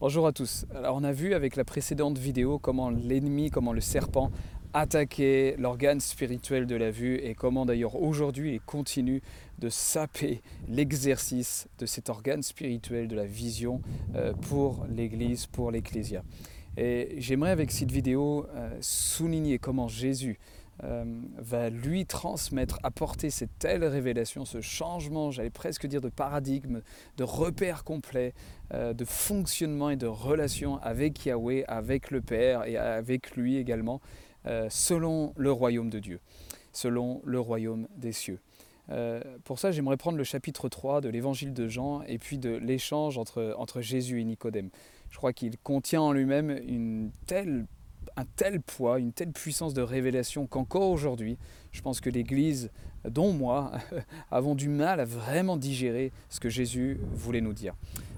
Bonjour à tous. Alors on a vu avec la précédente vidéo comment l'ennemi, comment le serpent attaquait l'organe spirituel de la vue et comment d'ailleurs aujourd'hui il continue de saper l'exercice de cet organe spirituel de la vision euh, pour l'Église, pour l'Ecclésia. Et j'aimerais avec cette vidéo euh, souligner comment Jésus euh, va lui transmettre, apporter cette telle révélation, ce changement, j'allais presque dire de paradigme, de repère complet, euh, de fonctionnement et de relation avec Yahweh, avec le Père et avec lui également, euh, selon le royaume de Dieu, selon le royaume des cieux. pour ça, j'aimerais prendre le chapitre 3 de l'évangile de Jean et puis de l'échange entre, entre Jésus et Nicodème. Je crois qu'il contient en lui-même une telle un tel poids, une telle puissance de révélation qu'encore aujourd'hui, je pense que l'Église, dont moi, avons du mal à vraiment digérer ce que Jésus voulait nous dire.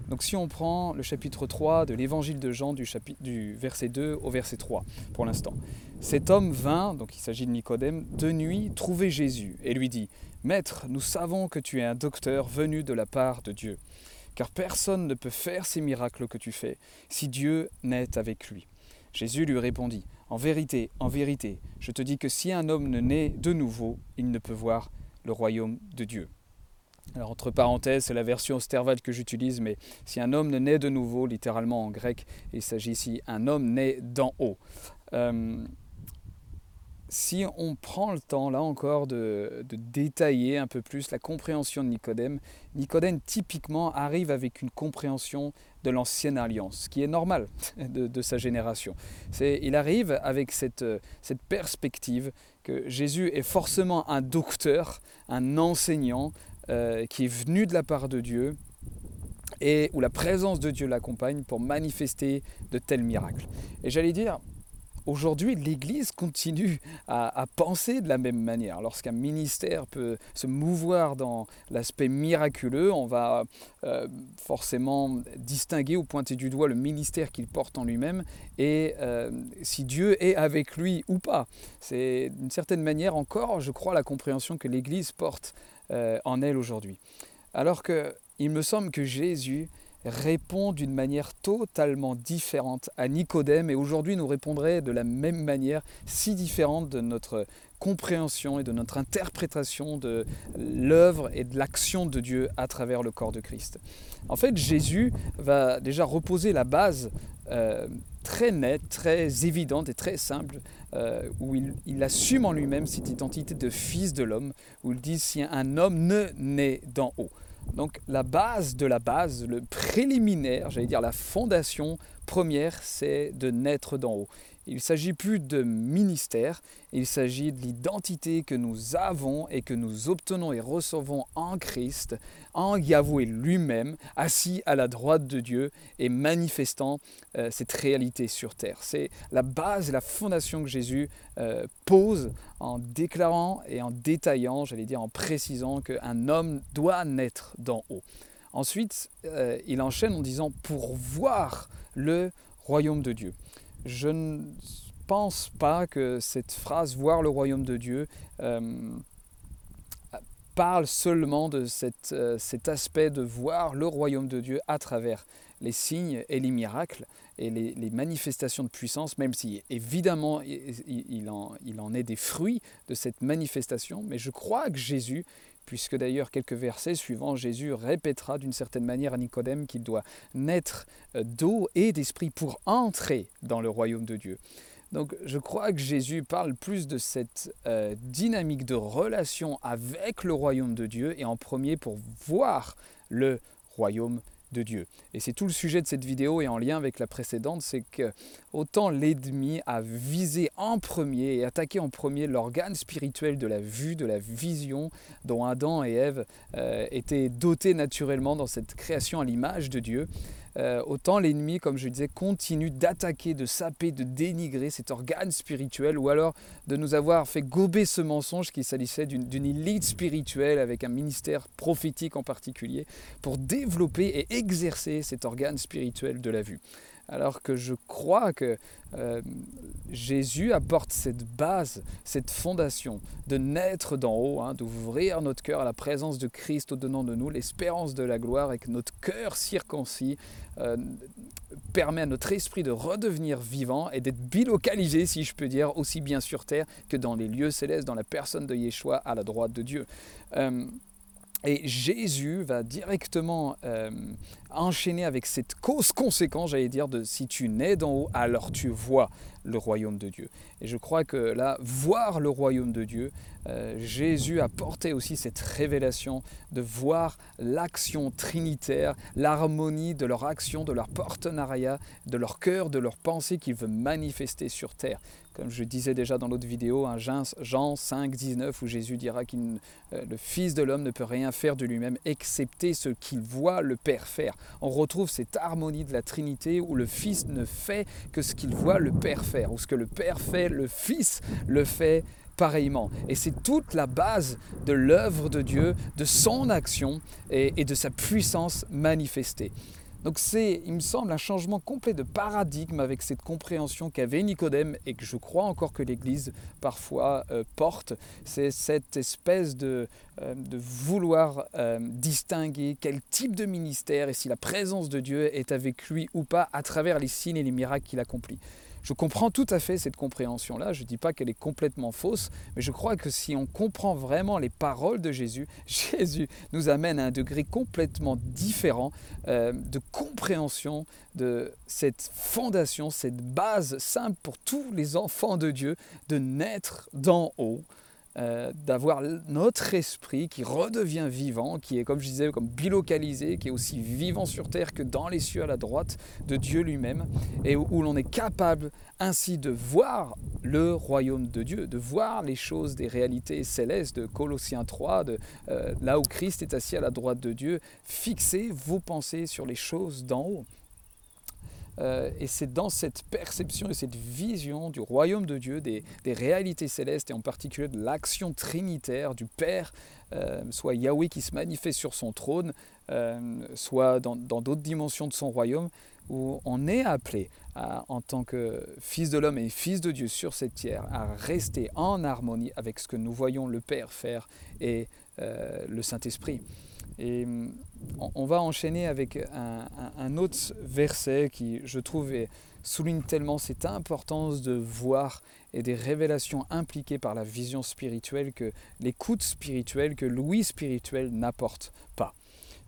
Donc si on prend le chapitre 3 de l'évangile de Jean du, chapitre, du verset 2 au verset 3 pour l'instant. Cet homme vint, donc il s'agit de Nicodème, de nuit trouver Jésus et lui dit, Maître, nous savons que tu es un docteur venu de la part de Dieu, car personne ne peut faire ces miracles que tu fais si Dieu n'est avec lui. Jésus lui répondit, En vérité, en vérité, je te dis que si un homme ne naît de nouveau, il ne peut voir le royaume de Dieu. Alors entre parenthèses, c'est la version Osterwald que j'utilise, mais si un homme ne naît de nouveau, littéralement en grec, il s'agit ici un homme né d'en haut. Euh, si on prend le temps, là encore, de, détailler un peu plus la compréhension de Nicodème, Nicodème typiquement arrive avec une compréhension de l'ancienne alliance, ce qui est normal de, sa génération. il arrive avec cette, cette perspective que Jésus est forcément un docteur, un enseignant euh, qui est venu de la part de Dieu, et où la présence de Dieu l'accompagne pour manifester de tels miracles. Et j'allais dire, Aujourd'hui, l'Église continue à, penser de la même manière. Lorsqu'un ministère peut se mouvoir dans l'aspect miraculeux, on va euh, forcément distinguer ou pointer du doigt le ministère qu'il porte en lui-même et euh, si Dieu est avec lui ou pas. C'est d'une certaine manière encore, je crois, la compréhension que l'Église porte euh, en elle aujourd'hui. Alors qu'il me semble que Jésus répond d'une manière totalement différente à Nicodème et aujourd'hui nous répondrait de la même manière si différente de notre compréhension et de notre interprétation de l'œuvre et de l'action de Dieu à travers le corps de Christ. En fait, Jésus va déjà reposer la base euh, très nette, très évidente et très simple, euh, où il, il, assume en lui-même cette identité de fils de l'homme, où il dit si un homme ne naît d'en haut. Donc la base de la base, le préliminaire, j'allais dire la fondation première, c'est de naître d'en haut. Il s'agit plus de ministère, il s'agit de l'identité que nous avons et que nous obtenons et recevons en Christ, en Yahweh lui-même, assis à la droite de Dieu et manifestant euh, cette réalité sur terre. C'est la base et la fondation que Jésus euh, pose en déclarant et en détaillant, j'allais dire en précisant qu'un homme doit naître d'en haut. Ensuite, euh, il enchaîne en disant pour voir le royaume de Dieu. Je ne pense pas que cette phrase voir le royaume de Dieu euh, parle seulement de euh, cet aspect de voir le royaume de Dieu à travers les signes et les miracles et les, manifestations de puissance, même si évidemment il en, est des fruits de cette manifestation, mais je crois que Jésus puisque d'ailleurs quelques versets suivants, Jésus répétera d'une certaine manière à Nicodème qu'il doit naître euh, d'eau et d'esprit pour entrer dans le royaume de Dieu. Donc je crois que Jésus parle plus de cette euh, dynamique de relation avec le royaume de Dieu et en premier pour voir le royaume de Dieu. Et c'est tout le sujet de cette vidéo et en lien avec la précédente, c'est que autant l'ennemi a visé en premier et attaqué en premier l'organe spirituel de la vue, de la vision dont Adam et Ève euh, étaient dotés naturellement dans cette création à l'image de Dieu. Euh, autant l'ennemi, comme je disais, continue d'attaquer, de saper, de dénigrer cet organe spirituel, ou alors de nous avoir fait gober ce mensonge qui s'agissait d'une élite spirituelle avec un ministère prophétique en particulier, pour développer et exercer cet organe spirituel de la vue. Alors que je crois que euh, Jésus apporte cette base, cette fondation de naître d'en haut, hein, d'ouvrir notre cœur à la présence de Christ au-dedans de nous, l'espérance de la gloire, et que notre cœur circoncis euh, permet à notre esprit de redevenir vivant et d'être bilocalisé, si je peux dire, aussi bien sur terre que dans les lieux célestes, dans la personne de Yeshua à la droite de Dieu. Euh, et Jésus va directement euh, enchaîner avec cette cause-conséquence, j'allais dire, de si tu nais d'en haut, alors tu vois le royaume de Dieu. Et je crois que là, voir le royaume de Dieu, euh, Jésus a porté aussi cette révélation de voir l'action trinitaire, l'harmonie de leur action, de leur partenariat, de leur cœur, de leur pensée qu'il veut manifester sur terre. Comme je disais déjà dans l'autre vidéo, un Jean 5, 19, où Jésus dira que euh, le Fils de l'homme ne peut rien faire de lui-même excepté ce qu'il voit le Père faire. On retrouve cette harmonie de la Trinité où le Fils ne fait que ce qu'il voit le Père faire, ou ce que le Père fait, le Fils le fait pareillement. Et c'est toute la base de l'œuvre de Dieu, de son action et de sa puissance manifestée. Donc c'est, il me semble, un changement complet de paradigme avec cette compréhension qu'avait Nicodème et que je crois encore que l'Église parfois euh, porte. C'est cette espèce de, euh, vouloir euh, distinguer quel type de ministère et si la présence de Dieu est avec lui ou pas à travers les signes et les miracles qu'il accomplit. Je comprends tout à fait cette compréhension-là, je ne dis pas qu'elle est complètement fausse, mais je crois que si on comprend vraiment les paroles de Jésus, Jésus nous amène à un degré complètement différent euh, de compréhension de cette fondation, cette base simple pour tous les enfants de Dieu de naître d'en haut. Euh, d'avoir notre esprit qui redevient vivant, qui est, comme je disais, comme bilocalisé, qui est aussi vivant sur terre que dans les cieux à la droite de Dieu lui-même, et où, l'on est capable ainsi de voir le royaume de Dieu, de voir les choses des réalités célestes de Colossiens 3, de, euh, là où Christ est assis à la droite de Dieu, fixez vos pensées sur les choses d'en haut. Euh, et c'est dans cette perception et cette vision du royaume de Dieu, des, réalités célestes et en particulier de l'action trinitaire du Père, euh, soit Yahweh qui se manifeste sur son trône, euh, soit dans d'autres dimensions de son royaume, où on est appelé en tant que fils de l'homme et fils de Dieu sur cette terre à rester en harmonie avec ce que nous voyons le Père faire et le Saint-Esprit. Et mm, on va enchaîner avec un, autre verset qui, je trouve, souligne tellement cette importance de voir et des révélations impliquées par la vision spirituelle que l'écoute spirituelle, que l'ouïe spirituelle n'apporte pas.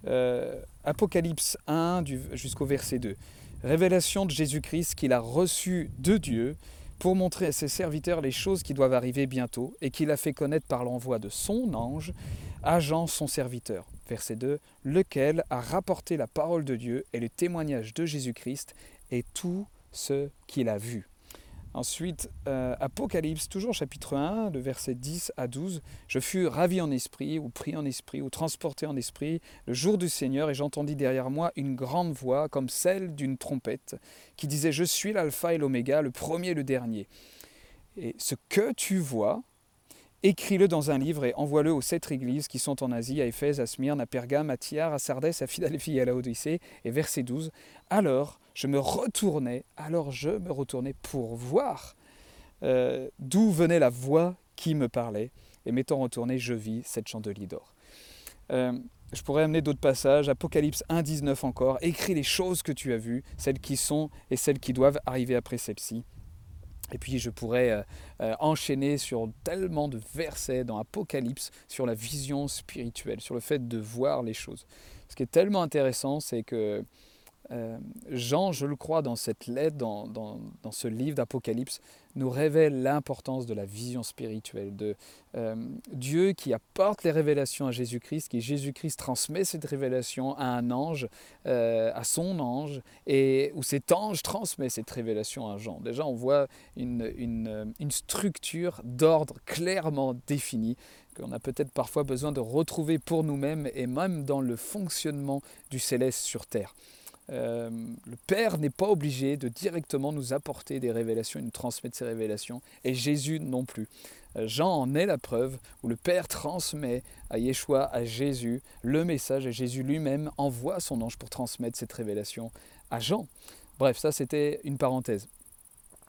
Euh, Apocalypse 1 jusqu'au verset 2. Révélation de Jésus-Christ qu'il a reçu de Dieu pour montrer à ses serviteurs les choses qui doivent arriver bientôt et qu'il a fait connaître par l'envoi de son ange Jean son serviteur verset 2, lequel a rapporté la parole de Dieu et le témoignage de Jésus-Christ et tout ce qu'il a vu. Ensuite, euh, Apocalypse, toujours chapitre 1, le verset 10 à 12. Je fus ravi en esprit, ou pris en esprit, ou transporté en esprit, le jour du Seigneur, et j'entendis derrière moi une grande voix, comme celle d'une trompette, qui disait Je suis l'Alpha et l'Oméga, le premier et le dernier. Et ce que tu vois, Écris-le dans un livre et envoie-le aux sept églises qui sont en Asie, à Éphèse, à Smyrne, à Pergame, à Tyr, à Sardès, à Philadelphie et à Laodicée. Et verset 12. Alors je me retournais, alors je me retournais pour voir euh, d'où venait la voix qui me parlait. Et m'étant retourné, je vis cette chandelier d'or. Euh, je pourrais amener d'autres passages, Apocalypse 1, 19 encore, écris les choses que tu as vues, celles qui sont et celles qui doivent arriver après celles-ci. Et puis je pourrais euh, euh, enchaîner sur tellement de versets dans Apocalypse sur la vision spirituelle, sur le fait de voir les choses. Ce qui est tellement intéressant, c'est que euh, Jean, je le crois, dans cette lettre, dans, dans, ce livre d'Apocalypse, nous révèle l'importance de la vision spirituelle, de euh, Dieu qui apporte les révélations à Jésus-Christ, qui Jésus-Christ transmet cette révélation à un ange, euh, à son ange, et où cet ange transmet cette révélation à Jean. Déjà, on voit une, une, une structure d'ordre clairement définie qu'on a peut-être parfois besoin de retrouver pour nous-mêmes et même dans le fonctionnement du céleste sur terre. Euh, le Père n'est pas obligé de directement nous apporter des révélations et nous transmettre ces révélations, et Jésus non plus. Euh, Jean en est la preuve, où le Père transmet à Yeshua, à Jésus, le message, et Jésus lui-même envoie son ange pour transmettre cette révélation à Jean. Bref, ça c'était une parenthèse.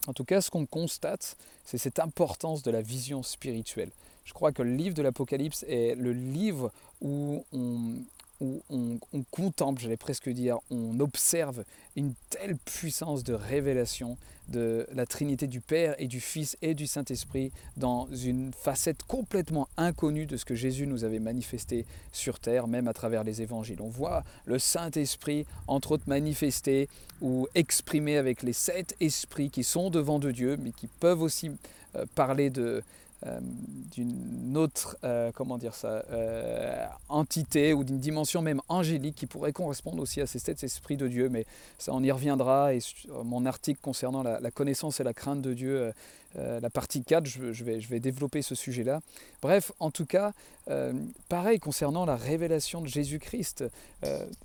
En tout cas, ce qu'on constate, c'est cette importance de la vision spirituelle. Je crois que le livre de l'Apocalypse est le livre où on, où on, contemple, j'allais presque dire, on observe une telle puissance de révélation de la Trinité du Père et du Fils et du Saint-Esprit dans une facette complètement inconnue de ce que Jésus nous avait manifesté sur terre, même à travers les évangiles. On voit le Saint-Esprit, entre autres, manifesté ou exprimé avec les sept esprits qui sont devant de Dieu, mais qui peuvent aussi euh, parler de, euh, d'une autre, euh, comment dire ça, euh, entité ou d'une dimension même angélique qui pourrait correspondre aussi à ces sept esprits de Dieu. Mais ça, on y reviendra. Et mon article concernant la, connaissance et la crainte de Dieu, la partie 4, je, vais, je vais développer ce sujet-là. Bref, en tout cas, pareil concernant la révélation de Jésus-Christ,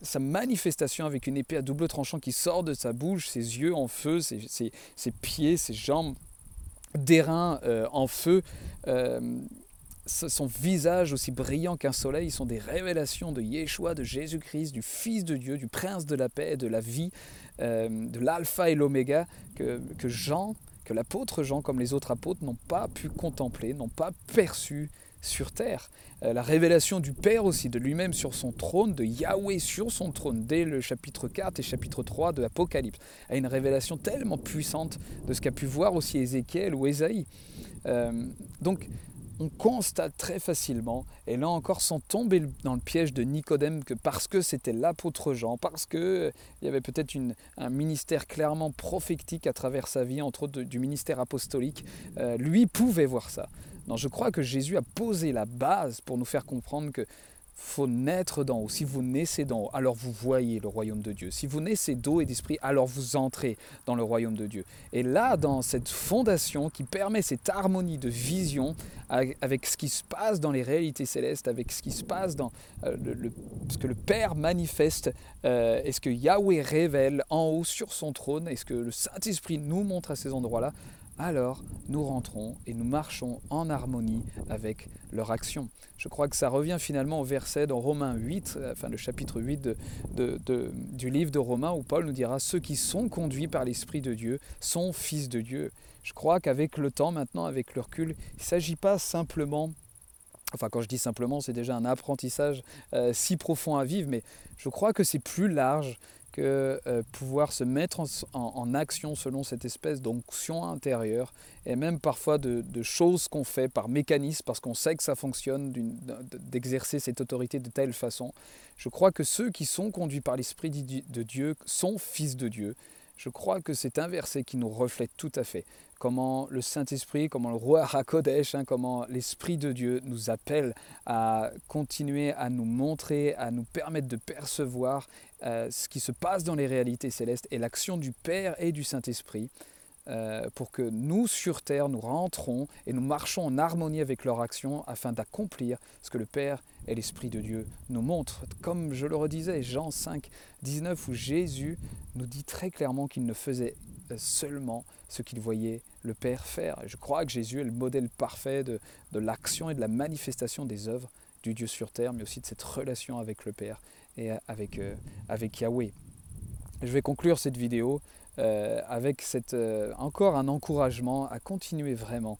sa manifestation avec une épée à double tranchant qui sort de sa bouche, ses yeux en feu, ses, ses pieds, ses jambes d'airain euh, en feu. Euh, son visage aussi brillant qu'un soleil sont des révélations de Yeshua, de Jésus-Christ, du Fils de Dieu, du Prince de la paix, de la vie, euh, de l'alpha et l'oméga, que Jean, que l'apôtre Jean, comme les autres apôtres, n'ont pas pu contempler, n'ont pas perçu sur terre. Euh, la révélation du Père aussi, de lui-même sur son trône, de Yahweh sur son trône, dès le chapitre 4 et chapitre 3 de l'Apocalypse, a une révélation tellement puissante de ce qu'a pu voir aussi Ézéchiel ou Ésaïe. Euh, donc, on constate très facilement, et là encore sans tomber dans le piège de Nicodème, que parce que c'était l'apôtre Jean, parce qu'il euh, y avait peut-être un ministère clairement prophétique à travers sa vie, entre autres du ministère apostolique, lui pouvait voir ça. Je crois que Jésus a posé la base pour nous faire comprendre que faut naître d'en haut. Si vous naissez d'en haut, alors vous voyez le royaume de Dieu. Si vous naissez d'eau et d'esprit, alors vous entrez dans le royaume de Dieu. Et là, dans cette fondation qui permet cette harmonie de vision avec ce qui se passe dans les réalités célestes, avec ce qui se passe dans euh, ce que le Père manifeste, euh, et ce que Yahweh révèle en haut sur son trône, et ce que le Saint-Esprit nous montre à ces endroits-là, alors nous rentrons et nous marchons en harmonie avec leur action. Je crois que ça revient finalement au verset dans Romains 8, enfin le chapitre 8 du livre de Romains, où Paul nous dira Ceux qui sont conduits par l'Esprit de Dieu sont fils de Dieu. Je crois qu'avec le temps, maintenant, avec le recul, il ne s'agit pas simplement Enfin, quand je dis simplement, c'est déjà un apprentissage euh, si profond à vivre, mais je crois que c'est plus large que euh, pouvoir se mettre en, action selon cette espèce d'onction intérieure et même parfois de, choses qu'on fait par mécanisme parce qu'on sait que ça fonctionne d'exercer cette autorité de telle façon. Je crois que ceux qui sont conduits par l'Esprit de Dieu sont fils de Dieu. Je crois que c'est un verset qui nous reflète tout à fait comment le Saint-Esprit, comment le roi Hakodesh, hein, comment l'Esprit de Dieu nous appelle à continuer à nous montrer, à nous permettre de percevoir euh, ce qui se passe dans les réalités célestes et l'action du Père et du Saint-Esprit. Euh, pour que nous, sur terre, nous rentrons et nous marchons en harmonie avec leur action afin d'accomplir ce que le Père et l'Esprit de Dieu nous montrent. Comme je le redisais, Jean 5, 19, où Jésus nous dit très clairement qu'il ne faisait seulement ce qu'il voyait le Père faire. je crois que Jésus est le modèle parfait de, l'action et de la manifestation des œuvres du Dieu sur terre, mais aussi de cette relation avec le Père et euh, avec Yahweh. Je vais conclure cette vidéo euh, avec euh, encore un encouragement à continuer vraiment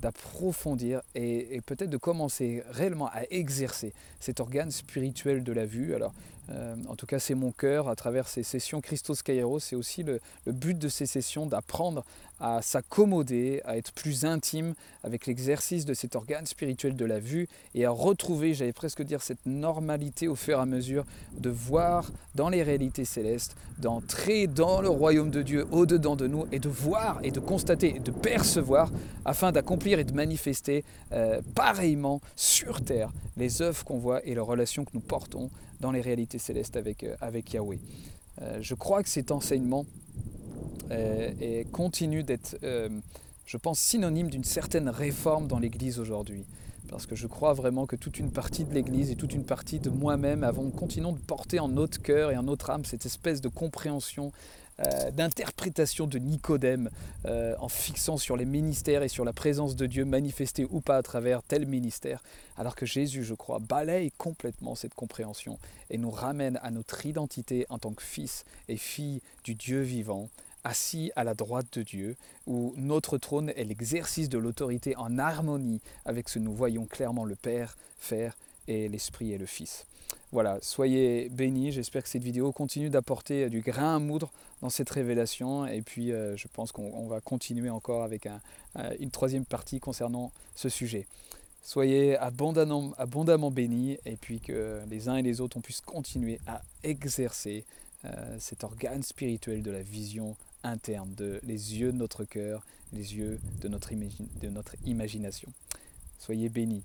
d'approfondir et, et peut-être de commencer réellement à exercer cet organe spirituel de la vue. Alors, euh, en tout cas, c'est mon cœur à travers ces sessions Christos Kairos. C'est aussi le, but de ces sessions d'apprendre à s'accommoder, à être plus intime avec l'exercice de cet organe spirituel de la vue et à retrouver, j'allais presque dire, cette normalité au fur et à mesure de voir dans les réalités célestes, d'entrer dans le royaume de Dieu au-dedans de nous et de voir et de constater et de percevoir afin d'accomplir et de manifester euh, pareillement sur terre les œuvres qu'on voit et les relations que nous portons dans les réalités célestes avec, euh, avec Yahweh. Euh, je crois que cet enseignement euh, continue d'être, je pense, synonyme d'une certaine réforme dans l'Église aujourd'hui. Parce que je crois vraiment que toute une partie de l'Église et toute une partie de moi-même avons, continuons de porter en notre cœur et en notre âme cette espèce de compréhension euh, d'interprétation de Nicodème euh, en fixant sur les ministères et sur la présence de Dieu manifestée ou pas à travers tel ministère, alors que Jésus, je crois, balaye complètement cette compréhension et nous ramène à notre identité en tant que fils et fille du Dieu vivant, assis à la droite de Dieu, où notre trône est l'exercice de l'autorité en harmonie avec ce que nous voyons clairement le Père faire et l'Esprit et le Fils. Voilà, soyez bénis, j'espère que cette vidéo continue d'apporter du grain à moudre dans cette révélation et puis euh, je pense qu'on va continuer encore avec un, une troisième partie concernant ce sujet. Soyez abondamment, bénis et puis que les uns et les autres on puisse continuer à exercer euh, cet organe spirituel de la vision interne, de les yeux de notre cœur, les yeux de notre imagination. Soyez bénis.